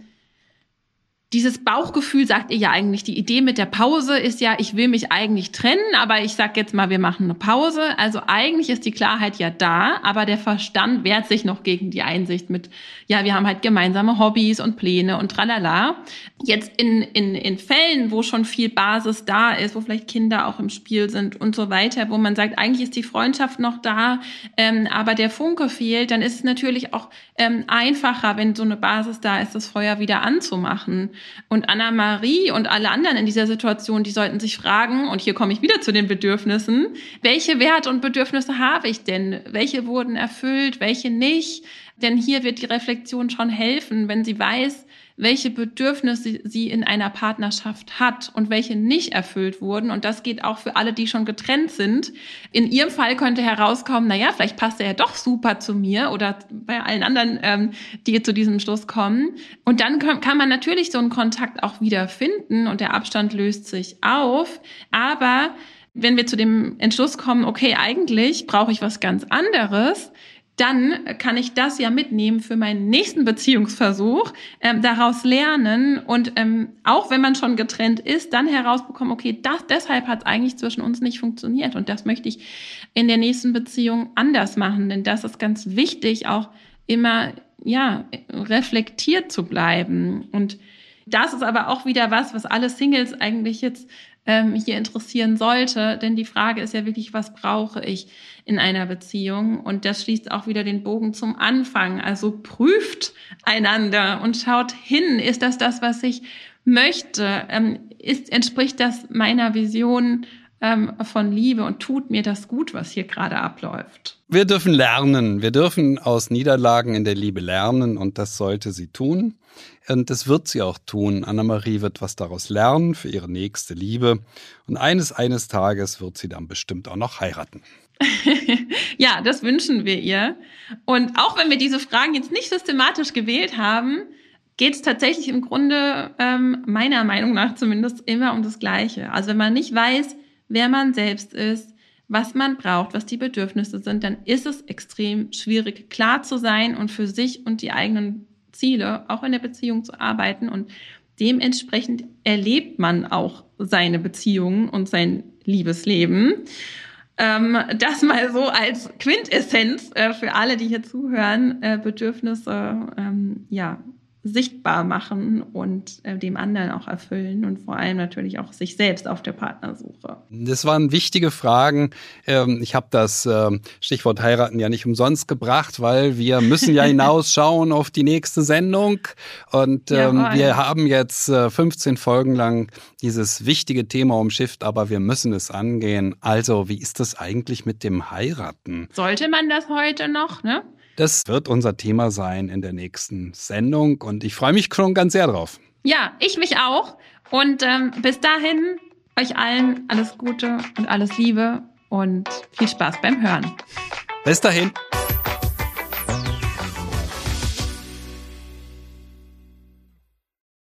dieses Bauchgefühl sagt ihr ja eigentlich, die Idee mit der Pause ist ja, ich will mich eigentlich trennen, aber ich sag jetzt mal, wir machen eine Pause. Also eigentlich ist die Klarheit ja da, aber der Verstand wehrt sich noch gegen die Einsicht mit, ja, wir haben halt gemeinsame Hobbys und Pläne und tralala. Jetzt in, in, in Fällen, wo schon viel Basis da ist, wo vielleicht Kinder auch im Spiel sind und so weiter, wo man sagt, eigentlich ist die Freundschaft noch da, ähm, aber der Funke fehlt, dann ist es natürlich auch ähm, einfacher, wenn so eine Basis da ist, das Feuer wieder anzumachen. Und Anna-Marie und alle anderen in dieser Situation, die sollten sich fragen, und hier komme ich wieder zu den Bedürfnissen, welche Werte und Bedürfnisse habe ich denn? Welche wurden erfüllt, welche nicht? Denn hier wird die Reflexion schon helfen, wenn sie weiß, welche Bedürfnisse sie in einer Partnerschaft hat und welche nicht erfüllt wurden. Und das geht auch für alle, die schon getrennt sind. In ihrem Fall könnte herauskommen, na ja, vielleicht passt er ja doch super zu mir oder bei allen anderen, ähm, die zu diesem Schluss kommen. Und dann kann man natürlich so einen Kontakt auch wieder finden und der Abstand löst sich auf. Aber wenn wir zu dem Entschluss kommen, okay, eigentlich brauche ich was ganz anderes, dann kann ich das ja mitnehmen für meinen nächsten Beziehungsversuch, ähm, daraus lernen und ähm, auch wenn man schon getrennt ist, dann herausbekommen, okay, das, deshalb hat es eigentlich zwischen uns nicht funktioniert und das möchte ich in der nächsten Beziehung anders machen, denn das ist ganz wichtig, auch immer ja reflektiert zu bleiben und das ist aber auch wieder was, was alle Singles eigentlich jetzt ähm, hier interessieren sollte. Denn die Frage ist ja wirklich, was brauche ich in einer Beziehung? Und das schließt auch wieder den Bogen zum Anfang. Also prüft einander und schaut hin. Ist das das, was ich möchte? Ähm, ist, entspricht das meiner Vision ähm, von Liebe und tut mir das gut, was hier gerade abläuft? Wir dürfen lernen. Wir dürfen aus Niederlagen in der Liebe lernen und das sollte sie tun. Und das wird sie auch tun. Anna-Marie wird was daraus lernen für ihre nächste Liebe. Und eines, eines Tages wird sie dann bestimmt auch noch heiraten. (laughs) ja, das wünschen wir ihr. Und auch wenn wir diese Fragen jetzt nicht systematisch gewählt haben, geht es tatsächlich im Grunde ähm, meiner Meinung nach zumindest immer um das Gleiche. Also wenn man nicht weiß, wer man selbst ist, was man braucht, was die Bedürfnisse sind, dann ist es extrem schwierig, klar zu sein und für sich und die eigenen Ziele auch in der Beziehung zu arbeiten und dementsprechend erlebt man auch seine Beziehungen und sein Liebesleben. Ähm, das mal so als Quintessenz äh, für alle, die hier zuhören, äh, Bedürfnisse ähm, ja sichtbar machen und äh, dem anderen auch erfüllen und vor allem natürlich auch sich selbst auf der Partnersuche. Das waren wichtige Fragen. Ähm, ich habe das ähm, Stichwort heiraten ja nicht umsonst gebracht, weil wir müssen ja (laughs) hinausschauen auf die nächste Sendung und ähm, wir haben jetzt äh, 15 Folgen lang dieses wichtige Thema umschifft, aber wir müssen es angehen. Also, wie ist das eigentlich mit dem Heiraten? Sollte man das heute noch, ne? Das wird unser Thema sein in der nächsten Sendung und ich freue mich schon ganz sehr drauf. Ja, ich mich auch. Und ähm, bis dahin euch allen alles Gute und alles Liebe und viel Spaß beim Hören. Bis dahin.